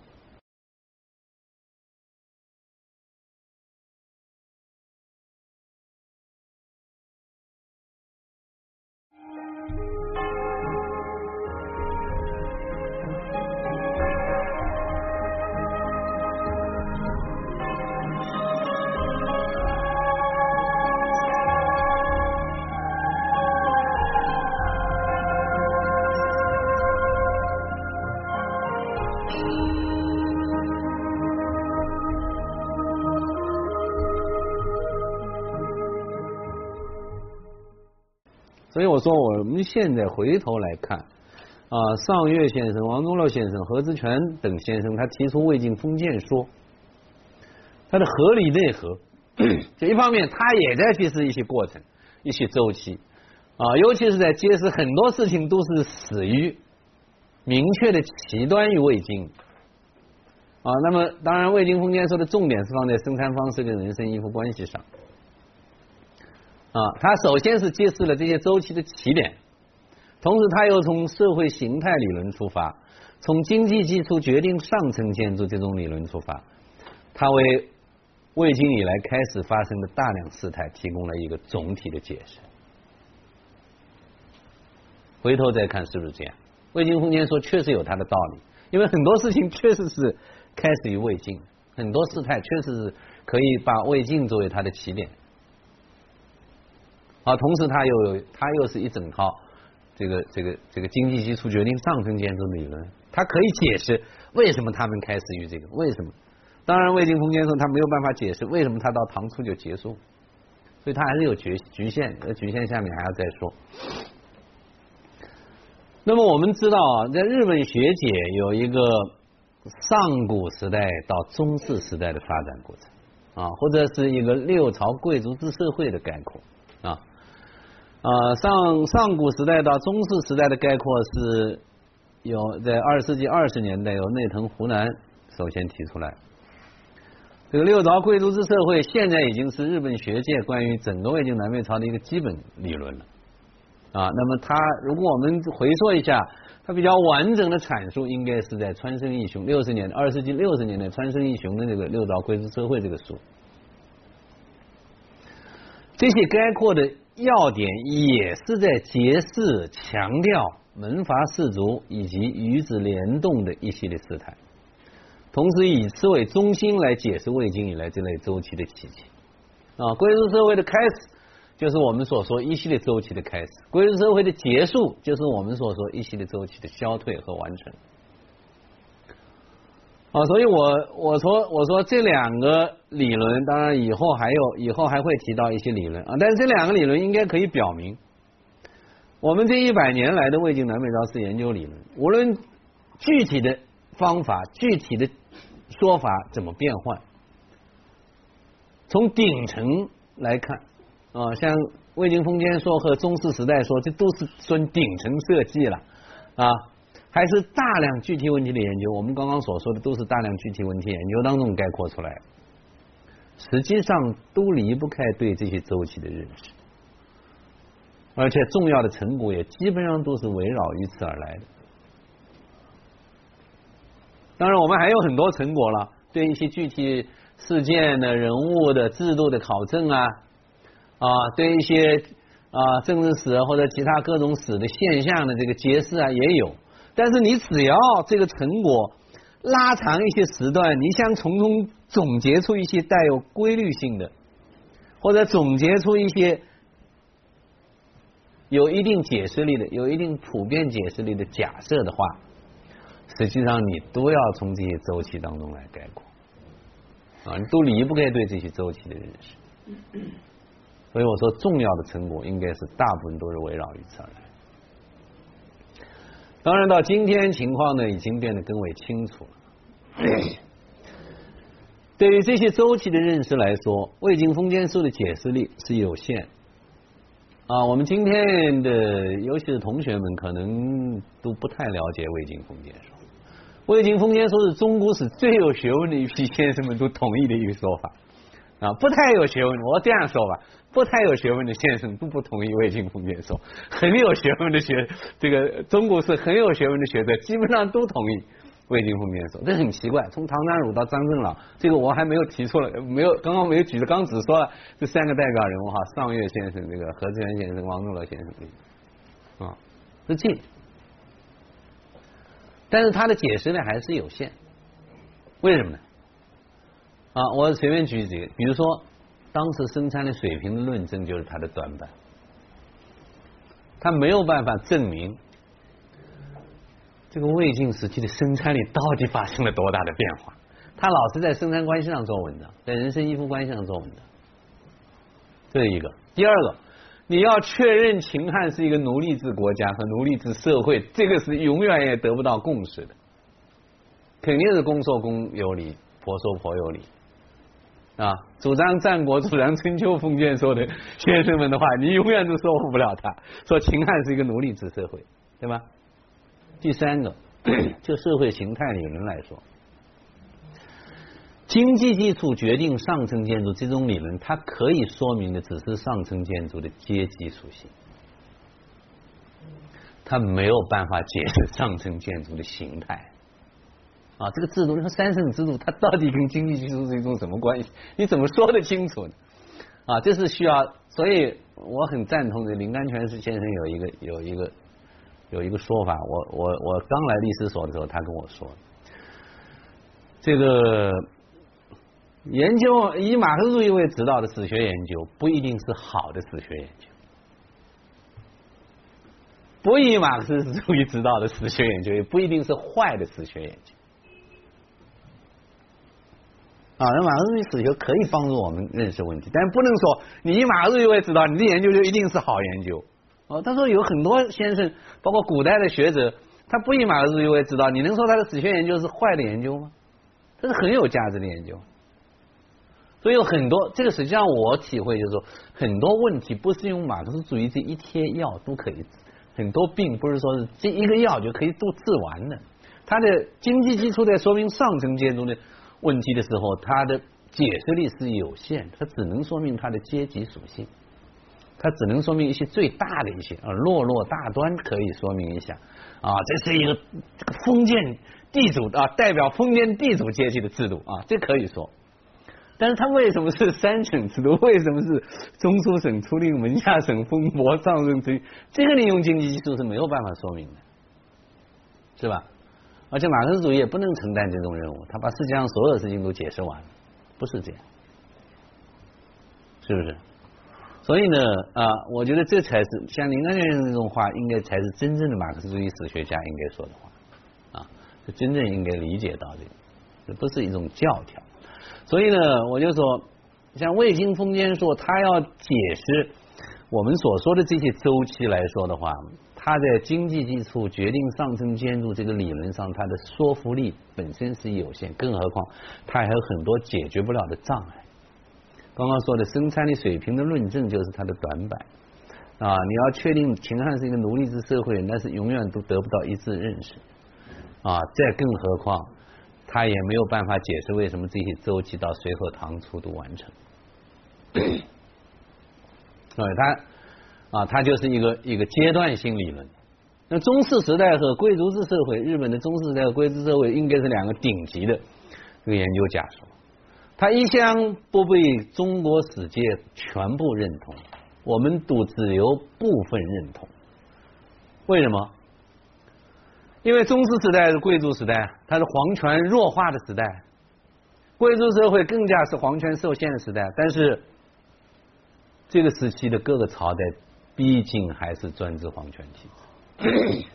说我们现在回头来看啊，上岳先生、王宗乐先生、何之权等先生，他提出魏晋封建说，它的合理内核，就一方面他也在揭示一些过程、一些周期啊，尤其是在揭示很多事情都是始于明确的起端于魏晋。啊，那么当然，魏晋封建说的重点是放在生产方式跟人身依附关系上。啊，他首先是揭示了这些周期的起点，同时他又从社会形态理论出发，从经济基础决定上层建筑这种理论出发，他为魏晋以来开始发生的大量事态提供了一个总体的解释。回头再看是不是这样？魏晋空间说确实有它的道理，因为很多事情确实是。开始于魏晋，很多事态确实是可以把魏晋作为它的起点，啊，同时它又有它又是一整套这个这个这个经济基础决定上层建筑理论，它可以解释为什么他们开始于这个为什么？当然，魏晋封建说他没有办法解释为什么他到唐初就结束，所以它还是有局局限，局限下面还要再说。那么我们知道啊，在日本学界有一个。上古时代到中世时代的发展过程啊，或者是一个六朝贵族制社会的概括啊啊上上古时代到中世时代的概括是有在二十世纪二十年代由内藤湖南首先提出来，这个六朝贵族制社会现在已经是日本学界关于整个魏晋南北朝的一个基本理论了啊。那么它如果我们回溯一下。它比较完整的阐述应该是在川生义雄六十年二十世纪六十年代川生义雄的那个《六朝贵族社会》这个书，这些概括的要点也是在揭示强调门阀士族以及与之联动的一系列事态，同时以此为中心来解释魏晋以来这类周期的起起啊，贵族社会的开始。就是我们所说一系列周期的开始，贵族社会的结束，就是我们所说一系列周期的消退和完成。啊，所以我我说我说这两个理论，当然以后还有以后还会提到一些理论啊，但是这两个理论应该可以表明，我们这一百年来的魏晋南北朝史研究理论，无论具体的方法、具体的说法怎么变换，从顶层来看。啊，像魏晋封建说和中世时代说，这都是算顶层设计了啊，还是大量具体问题的研究。我们刚刚所说的都是大量具体问题研究当中概括出来，实际上都离不开对这些周期的认识，而且重要的成果也基本上都是围绕于此而来的。当然，我们还有很多成果了，对一些具体事件的人物的制度的考证啊。啊，对一些啊政治史或者其他各种史的现象的这个揭示啊也有，但是你只要这个成果拉长一些时段，你想从中总结出一些带有规律性的，或者总结出一些有一定解释力的、有一定普遍解释力的假设的话，实际上你都要从这些周期当中来概括啊，你都离不开对这些周期的认识。所以我说，重要的成果应该是大部分都是围绕于此而来。当然，到今天情况呢，已经变得更为清楚了。对于这些周期的认识来说，魏晋封建术的解释力是有限。啊，我们今天的尤其是同学们可能都不太了解魏晋封建术。魏晋封建术是中国史最有学问的一批先生们都同意的一个说法。啊，不太有学问，我这样说吧，不太有学问的先生都不同意魏晋封建说，很有学问的学，这个中国是很有学问的学者，基本上都同意魏晋封建说，这很奇怪。从唐山儒到张正老，这个我还没有提出来，没有刚刚没有举的，刚只说了这三个代表人物哈，上岳先生、这个何志远先生、王仲乐先生，啊，是近，但是他的解释呢还是有限，为什么呢？啊，我随便举几个，比如说，当时生产力水平的论证就是它的短板，他没有办法证明这个魏晋时期的生产力到底发生了多大的变化，他老是在生产关系上做文章，在人身依附关系上做文章，这是一个。第二个，你要确认秦汉是一个奴隶制国家和奴隶制社会，这个是永远也得不到共识的，肯定是公说公有理，婆说婆有理。啊，主张战国、主张春秋封建说的先生们的话，你永远都说服不了他。说秦汉是一个奴隶制社会，对吧？第三个，就社会形态理论来说，经济基础决定上层建筑这种理论，它可以说明的只是上层建筑的阶级属性，它没有办法解释上层建筑的形态。啊，这个制度，你说三省制度，它到底跟经济基础是一种什么关系？你怎么说得清楚呢？啊，这是需要，所以我很赞同的。林甘泉先生有一个有一个有一个说法，我我我刚来律师所的时候，他跟我说，这个研究以马克思主义为指导的史学研究，不一定是好的史学研究；不以马克思主义指导的史学研究，也不一定是坏的史学研究。啊，那马克思主义史学可以帮助我们认识问题，但不能说你马克思主义为指导，你的研究就一定是好研究。哦，他说有很多先生，包括古代的学者，他不以马克思主义为指导，你能说他的史学研究是坏的研究吗？这是很有价值的研究。所以有很多，这个实际上我体会就是说，很多问题不是用马克思主义这一贴药都可以治，很多病不是说是这一个药就可以都治完的。它的经济基础在说明上层建筑的。问题的时候，它的解释力是有限，它只能说明它的阶级属性，它只能说明一些最大的一些啊落落大端可以说明一下啊，这是一个封建地主啊，代表封建地主阶级的制度啊，这可以说。但是他为什么是三省制度？为什么是中书省出令，门下省封伯，上任推？这个利用经济基础是没有办法说明的，是吧？而且马克思主义也不能承担这种任务，他把世界上所有的事情都解释完了，不是这样，是不是？所以呢，啊，我觉得这才是像林丹先生这种话，应该才是真正的马克思主义史学家应该说的话，啊，真正应该理解到这个，这不是一种教条。所以呢，我就说，像魏晋封建说，他要解释我们所说的这些周期来说的话。它在经济基础决定上层建筑这个理论上，它的说服力本身是有限，更何况它还有很多解决不了的障碍。刚刚说的生产力水平的论证就是它的短板啊！你要确定秦汉是一个奴隶制社会，那是永远都得不到一致认识啊！再更何况，他也没有办法解释为什么这些周期到隋和唐初都完成。对，他。啊，它就是一个一个阶段性理论。那中世时代和贵族制社会，日本的中世时代和贵族社会应该是两个顶级的这个研究假说。它一向不被中国史界全部认同，我们都只有部分认同。为什么？因为中世时代是贵族时代，它是皇权弱化的时代；贵族社会更加是皇权受限的时代。但是这个时期的各个朝代。毕竟还是专制皇权体制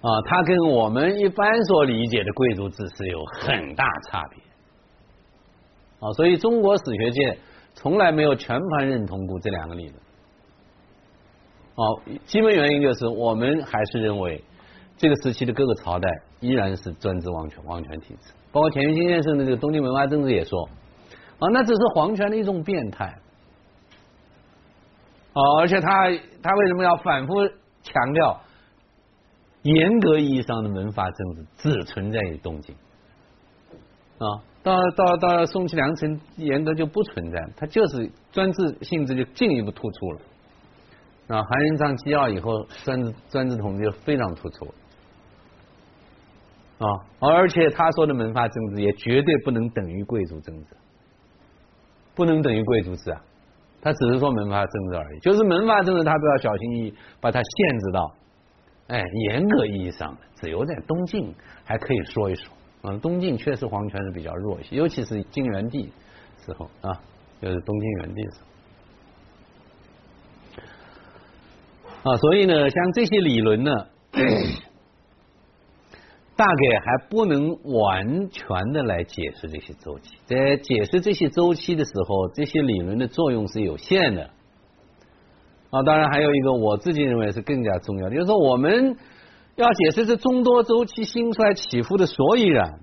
啊，它跟我们一般所理解的贵族制是有很大差别啊，所以中国史学界从来没有全盘认同过这两个理论。哦，基本原因就是我们还是认为这个时期的各个朝代依然是专制王权王权体制，包括田余新先生的这个《东京文化政治》也说啊，那只是皇权的一种变态。哦，而且他他为什么要反复强调，严格意义上的门阀政治只存在于东京啊？到到到宋齐梁陈，严格就不存在，它就是专制性质就进一步突出了啊。韩仁章纪要以后，专制专制统治就非常突出啊。而且他说的门阀政治也绝对不能等于贵族政治，不能等于贵族制啊。他只是说门阀政治而已，就是门阀政治，他都要小心翼翼把它限制到，哎，严格意义上只有在东晋还可以说一说，嗯，东晋确实皇权是比较弱一些，尤其是晋元帝时候啊，就是东晋元帝时候，啊，所以呢，像这些理论呢。大概还不能完全的来解释这些周期，在解释这些周期的时候，这些理论的作用是有限的啊，当然还有一个我自己认为是更加重要的，就是说我们要解释这众多周期兴衰起伏的所以然。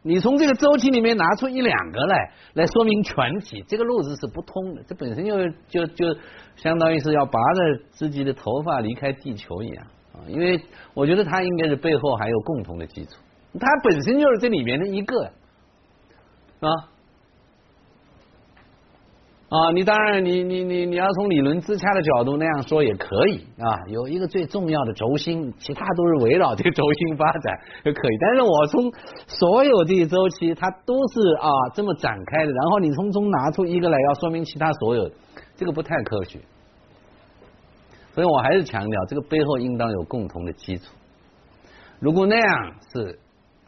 你从这个周期里面拿出一两个来，来说明全体，这个路子是不通的。这本身就就就相当于是要拔着自己的头发离开地球一样因为我觉得它应该是背后还有共同的基础，它本身就是这里面的一个啊。啊，你当然，你你你你要从理论自洽的角度那样说也可以啊，有一个最重要的轴心，其他都是围绕这个轴心发展就可以。但是我从所有这些周期，它都是啊这么展开的，然后你从中拿出一个来，要说明其他所有，这个不太科学。所以我还是强调，这个背后应当有共同的基础。如果那样是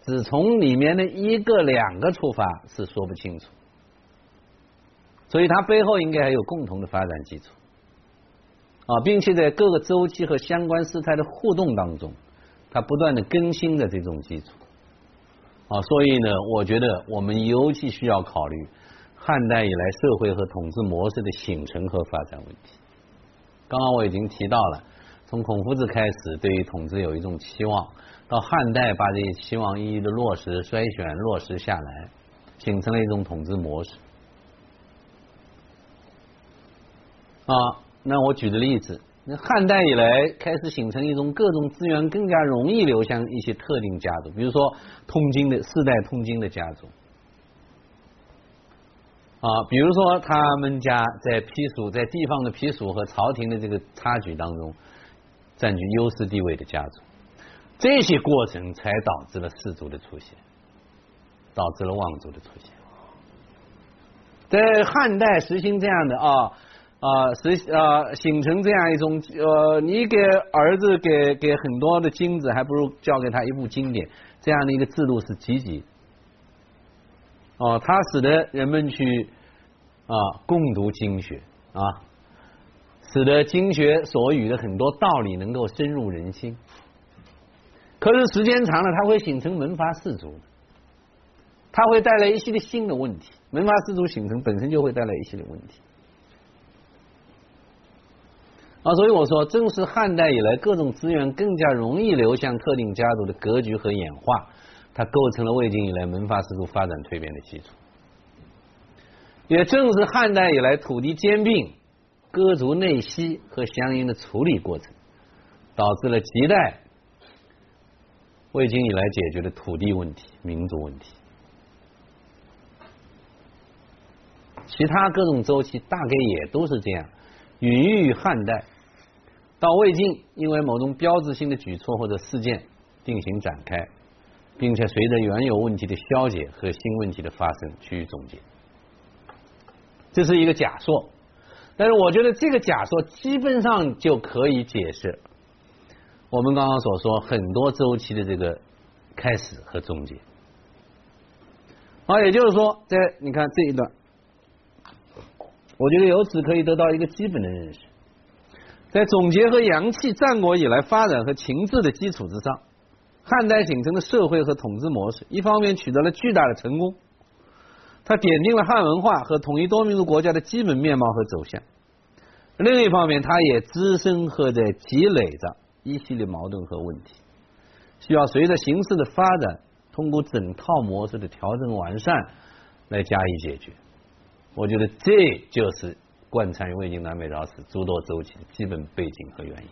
只从里面的一个两个出发，是说不清楚。所以它背后应该还有共同的发展基础啊，并且在各个周期和相关事态的互动当中，它不断的更新的这种基础啊，所以呢，我觉得我们尤其需要考虑汉代以来社会和统治模式的形成和发展问题。刚刚我已经提到了，从孔夫子开始对于统治有一种期望，到汉代把这些期望一一的落实、筛选、落实下来，形成了一种统治模式。啊，那我举个例子，那汉代以来开始形成一种各种资源更加容易流向一些特定家族，比如说通经的世代通经的家族，啊，比如说他们家在批属在地方的批属和朝廷的这个差距当中占据优势地位的家族，这些过程才导致了氏族的出现，导致了望族的出现，在汉代实行这样的啊。啊，实啊，形成这样一种呃，你给儿子给给很多的金子，还不如教给他一部经典，这样的一个制度是积极。哦，它使得人们去啊共读经学啊，使得经学所语的很多道理能够深入人心。可是时间长了，它会形成门阀士族，它会带来一系列新的问题。门阀士族形成本身就会带来一系列问题。啊，所以我说，正是汉代以来各种资源更加容易流向特定家族的格局和演化，它构成了魏晋以来门阀制度发展蜕变的基础。也正是汉代以来土地兼并、割族内息和相应的处理过程，导致了几代魏晋以来解决的土地问题、民族问题。其他各种周期大概也都是这样。允于汉代到魏晋，因为某种标志性的举措或者事件定型展开，并且随着原有问题的消解和新问题的发生趋于总结，这是一个假说。但是我觉得这个假说基本上就可以解释我们刚刚所说很多周期的这个开始和终结。好，也就是说，在你看这一段。我觉得由此可以得到一个基本的认识，在总结和阳气战国以来发展和情志的基础之上，汉代形成的社会和统治模式，一方面取得了巨大的成功，它奠定了汉文化和统一多民族国家的基本面貌和走向；另一方面，它也滋生和在积累着一系列矛盾和问题，需要随着形势的发展，通过整套模式的调整完善来加以解决。我觉得这就是贯穿于魏晋南北朝史诸多周期的基本背景和原因。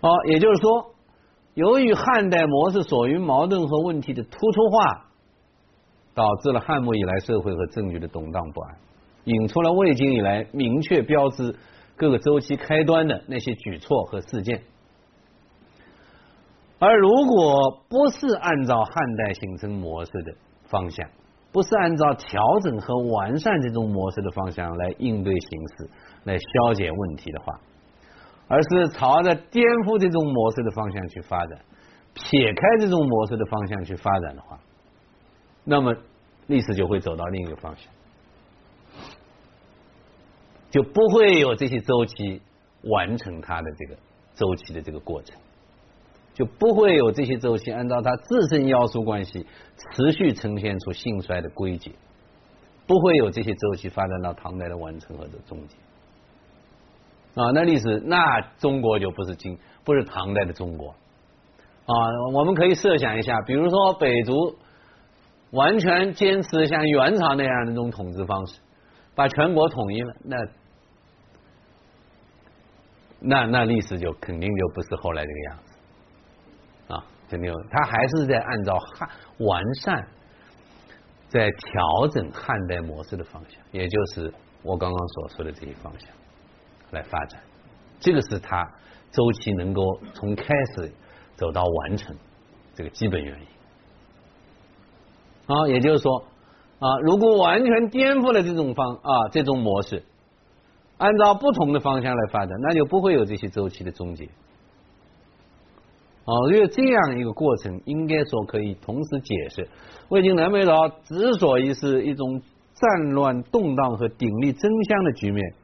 好，也就是说，由于汉代模式所遇矛盾和问题的突出化，导致了汉末以来社会和政局的动荡不安，引出了魏晋以来明确标志各个周期开端的那些举措和事件。而如果不是按照汉代形成模式的方向，不是按照调整和完善这种模式的方向来应对形势、来消解问题的话，而是朝着颠覆这种模式的方向去发展，撇开这种模式的方向去发展的话，那么历史就会走到另一个方向，就不会有这些周期完成它的这个周期的这个过程。就不会有这些周期按照它自身要素关系持续呈现出兴衰的规矩，不会有这些周期发展到唐代的完成或者终结。啊，那历史那中国就不是今不是唐代的中国啊。我们可以设想一下，比如说北族完全坚持像元朝那样的这种统治方式，把全国统一了，那那那历史就肯定就不是后来这个样子啊，肯定他还是在按照汉完善，在调整汉代模式的方向，也就是我刚刚所说的这些方向。来发展，这个是它周期能够从开始走到完成这个基本原因啊，也就是说啊，如果完全颠覆了这种方啊这种模式，按照不同的方向来发展，那就不会有这些周期的终结啊。因为这样一个过程，应该说可以同时解释魏晋南北朝之所以是一种战乱动荡和鼎力争相的局面。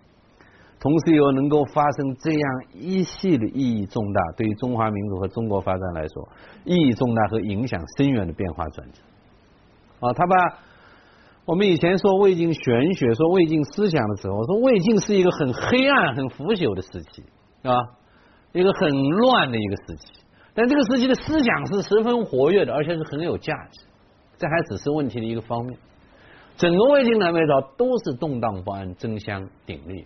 同时又能够发生这样一系列意义重大，对于中华民族和中国发展来说意义重大和影响深远的变化转折。啊，他把我们以前说魏晋玄学、说魏晋思想的时候，说魏晋是一个很黑暗、很腐朽的时期，啊，一个很乱的一个时期。但这个时期的思想是十分活跃的，而且是很有价值。这还只是问题的一个方面。整个魏晋南北朝都是动荡不安、争相鼎立。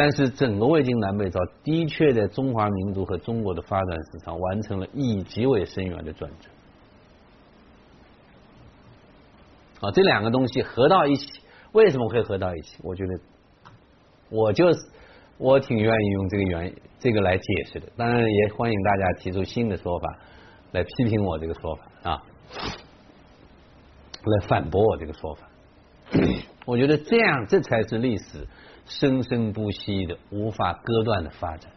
但是整个魏晋南北朝的确在中华民族和中国的发展史上完成了意义极为深远的转折。啊，这两个东西合到一起，为什么会合到一起？我觉得，我就是我挺愿意用这个原这个来解释的。当然，也欢迎大家提出新的说法来批评我这个说法啊，来反驳我这个说法。我觉得这样，这才是历史。生生不息的、无法割断的发展。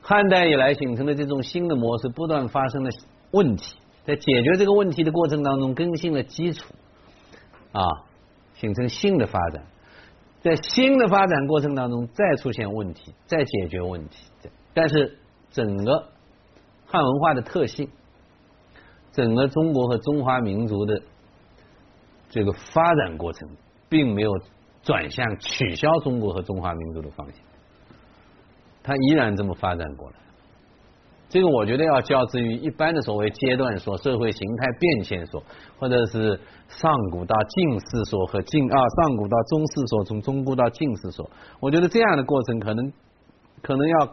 汉代以来形成的这种新的模式，不断发生的问题，在解决这个问题的过程当中，更新了基础，啊，形成新的发展。在新的发展过程当中，再出现问题，再解决问题。但是，整个汉文化的特性，整个中国和中华民族的这个发展过程，并没有。转向取消中国和中华民族的方向，它依然这么发展过来。这个我觉得要较之于一般的所谓阶段说、社会形态变迁说，或者是上古到近世说和近啊上古到中世说，从中古到近世说，我觉得这样的过程可能可能要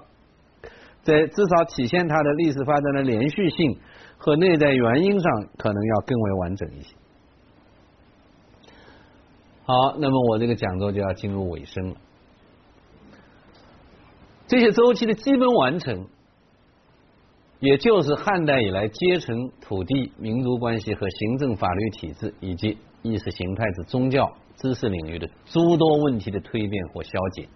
在至少体现它的历史发展的连续性和内在原因上，可能要更为完整一些。好，那么我这个讲座就要进入尾声了。这些周期的基本完成，也就是汉代以来阶层、土地、民族关系和行政法律体制以及意识形态之宗教、知识领域的诸多问题的蜕变或消解，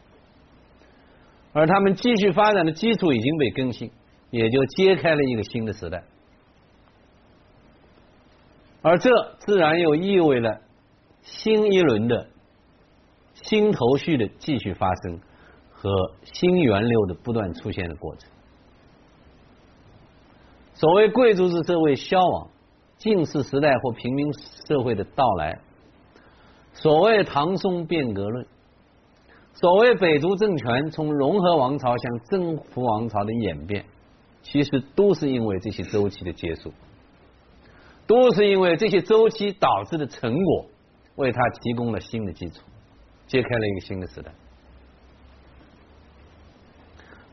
而他们继续发展的基础已经被更新，也就揭开了一个新的时代，而这自然又意味了。新一轮的新头绪的继续发生和新源流的不断出现的过程。所谓贵族制社会消亡、近世时代或平民社会的到来，所谓唐宋变革论，所谓北族政权从融合王朝向征服王朝的演变，其实都是因为这些周期的结束，都是因为这些周期导致的成果。为他提供了新的基础，揭开了一个新的时代，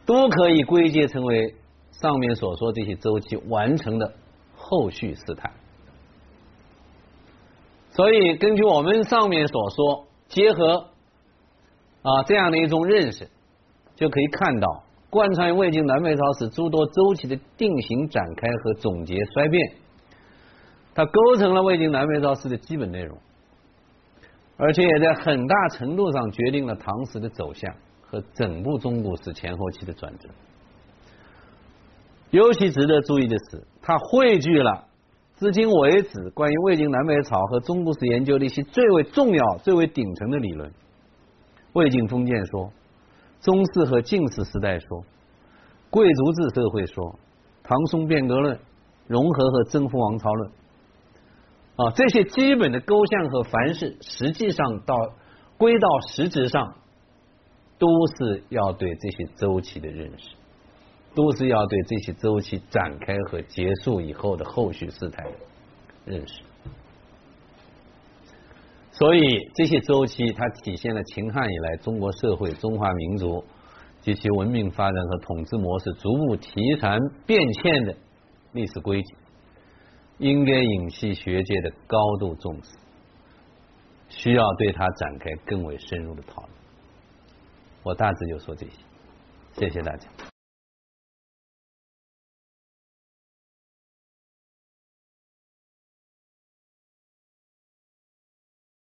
都可以归结成为上面所说这些周期完成的后续事态。所以，根据我们上面所说，结合啊这样的一种认识，就可以看到贯穿魏晋南北朝史诸多周期的定型、展开和总结、衰变，它构成了魏晋南北朝史的基本内容。而且也在很大程度上决定了唐史的走向和整部中古史前后期的转折。尤其值得注意的是，它汇聚了至今为止关于魏晋南北朝和中古史研究的一些最为重要、最为顶层的理论：魏晋封建说、中世和近世时代说、贵族制社会说、唐宋变革论、融合和征服王朝论。啊，这些基本的构象和凡事，实际上到归到实质上，都是要对这些周期的认识，都是要对这些周期展开和结束以后的后续事态认识。所以这些周期，它体现了秦汉以来中国社会、中华民族及其文明发展和统治模式逐步提前变迁的历史轨迹，应该引起学界的高度重视，需要对它展开更为深入的讨论。我大致就说这些，谢谢大家。